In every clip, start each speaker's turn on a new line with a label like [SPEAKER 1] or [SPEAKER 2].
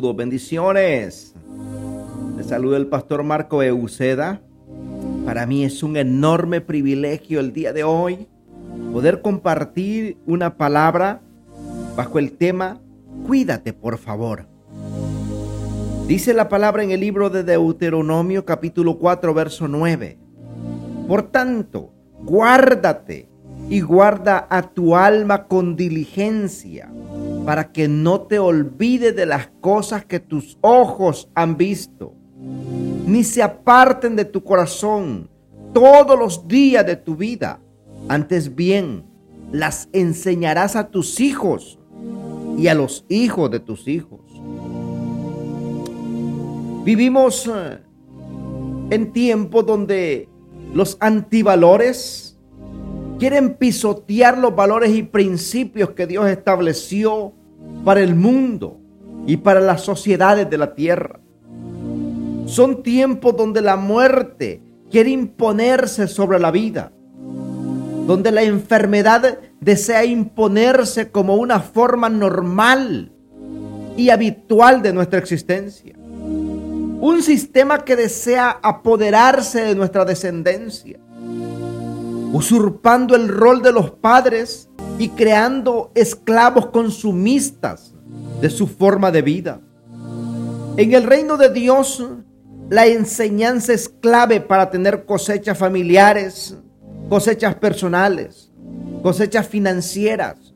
[SPEAKER 1] bendiciones. Le saluda el pastor Marco Euceda. Para mí es un enorme privilegio el día de hoy poder compartir una palabra bajo el tema Cuídate por favor. Dice la palabra en el libro de Deuteronomio capítulo 4 verso 9. Por tanto, guárdate y guarda a tu alma con diligencia para que no te olvides de las cosas que tus ojos han visto, ni se aparten de tu corazón todos los días de tu vida. Antes bien, las enseñarás a tus hijos y a los hijos de tus hijos. Vivimos eh, en tiempos donde los antivalores quieren pisotear los valores y principios que Dios estableció para el mundo y para las sociedades de la tierra. Son tiempos donde la muerte quiere imponerse sobre la vida, donde la enfermedad desea imponerse como una forma normal y habitual de nuestra existencia. Un sistema que desea apoderarse de nuestra descendencia, usurpando el rol de los padres y creando esclavos consumistas de su forma de vida. En el reino de Dios, la enseñanza es clave para tener cosechas familiares, cosechas personales, cosechas financieras,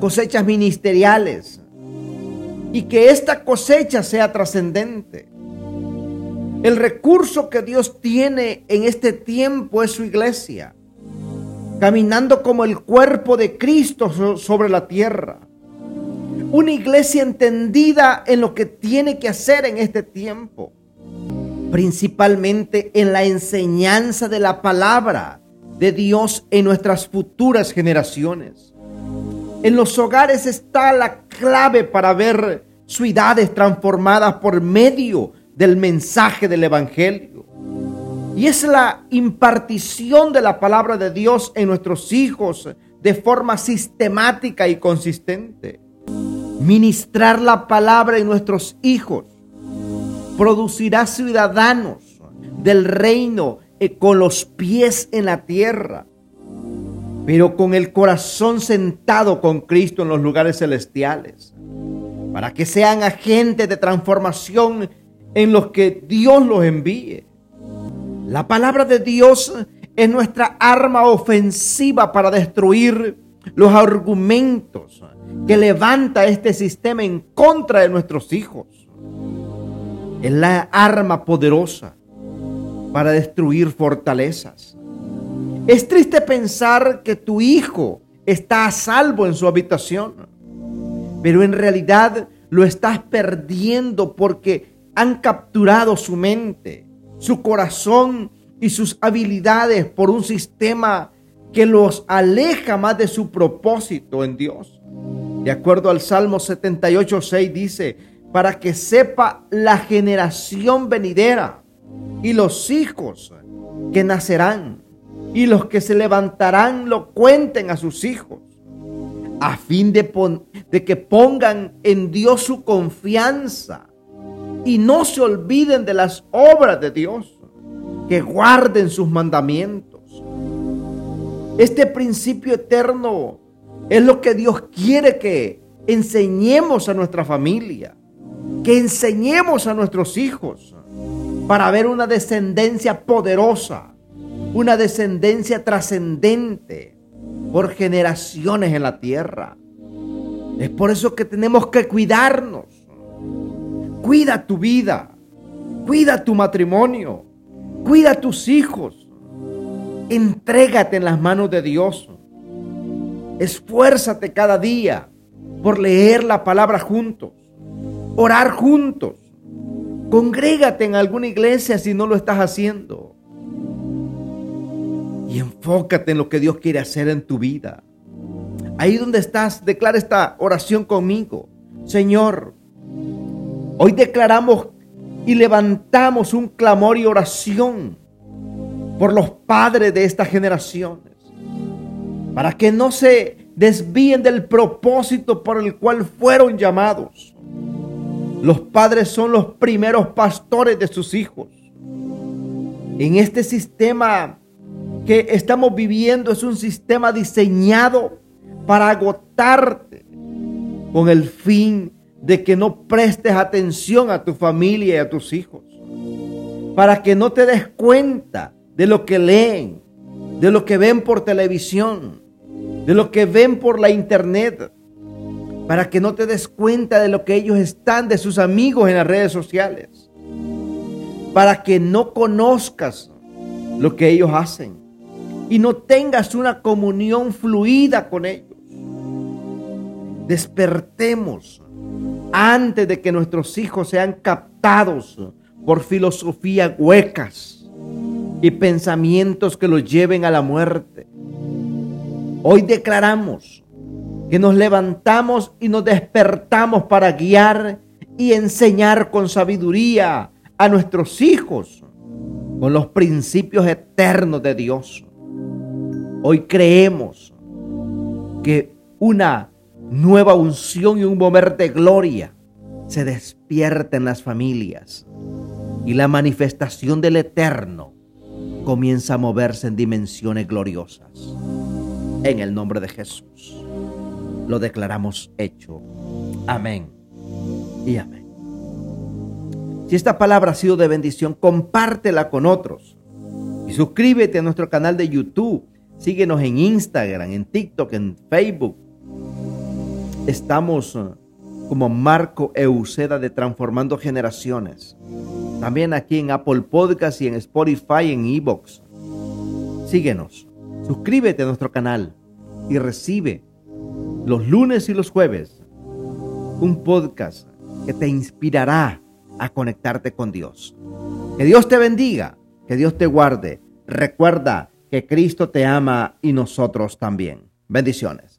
[SPEAKER 1] cosechas ministeriales, y que esta cosecha sea trascendente. El recurso que Dios tiene en este tiempo es su iglesia caminando como el cuerpo de Cristo sobre la tierra. Una iglesia entendida en lo que tiene que hacer en este tiempo, principalmente en la enseñanza de la palabra de Dios en nuestras futuras generaciones. En los hogares está la clave para ver ciudades transformadas por medio del mensaje del Evangelio. Y es la impartición de la palabra de Dios en nuestros hijos de forma sistemática y consistente. Ministrar la palabra en nuestros hijos producirá ciudadanos del reino eh, con los pies en la tierra, pero con el corazón sentado con Cristo en los lugares celestiales, para que sean agentes de transformación en los que Dios los envíe. La palabra de Dios es nuestra arma ofensiva para destruir los argumentos que levanta este sistema en contra de nuestros hijos. Es la arma poderosa para destruir fortalezas. Es triste pensar que tu hijo está a salvo en su habitación, pero en realidad lo estás perdiendo porque han capturado su mente su corazón y sus habilidades por un sistema que los aleja más de su propósito en Dios. De acuerdo al Salmo 78, 6 dice, para que sepa la generación venidera y los hijos que nacerán y los que se levantarán lo cuenten a sus hijos, a fin de, de que pongan en Dios su confianza y no se olviden de las obras de Dios, que guarden sus mandamientos. Este principio eterno es lo que Dios quiere que enseñemos a nuestra familia, que enseñemos a nuestros hijos para ver una descendencia poderosa, una descendencia trascendente por generaciones en la tierra. Es por eso que tenemos que cuidarnos Cuida tu vida. Cuida tu matrimonio. Cuida tus hijos. Entrégate en las manos de Dios. Esfuérzate cada día por leer la palabra juntos. Orar juntos. Congrégate en alguna iglesia si no lo estás haciendo. Y enfócate en lo que Dios quiere hacer en tu vida. Ahí donde estás, declara esta oración conmigo. Señor, Hoy declaramos y levantamos un clamor y oración por los padres de estas generaciones, para que no se desvíen del propósito por el cual fueron llamados. Los padres son los primeros pastores de sus hijos. En este sistema que estamos viviendo es un sistema diseñado para agotarte con el fin de que no prestes atención a tu familia y a tus hijos. Para que no te des cuenta de lo que leen, de lo que ven por televisión, de lo que ven por la internet, para que no te des cuenta de lo que ellos están, de sus amigos en las redes sociales, para que no conozcas lo que ellos hacen y no tengas una comunión fluida con ellos. Despertemos antes de que nuestros hijos sean captados por filosofías huecas y pensamientos que los lleven a la muerte. Hoy declaramos que nos levantamos y nos despertamos para guiar y enseñar con sabiduría a nuestros hijos con los principios eternos de Dios. Hoy creemos que una nueva unción y un mover de gloria se despierta en las familias y la manifestación del eterno comienza a moverse en dimensiones gloriosas. En el nombre de Jesús lo declaramos hecho. Amén y amén. Si esta palabra ha sido de bendición, compártela con otros. Y suscríbete a nuestro canal de YouTube. Síguenos en Instagram, en TikTok, en Facebook. Estamos eh, como Marco Euseda de Transformando Generaciones. También aquí en Apple Podcast y en Spotify, en Evox. Síguenos, suscríbete a nuestro canal y recibe los lunes y los jueves un podcast que te inspirará a conectarte con Dios. Que Dios te bendiga, que Dios te guarde. Recuerda que Cristo te ama y nosotros también. Bendiciones.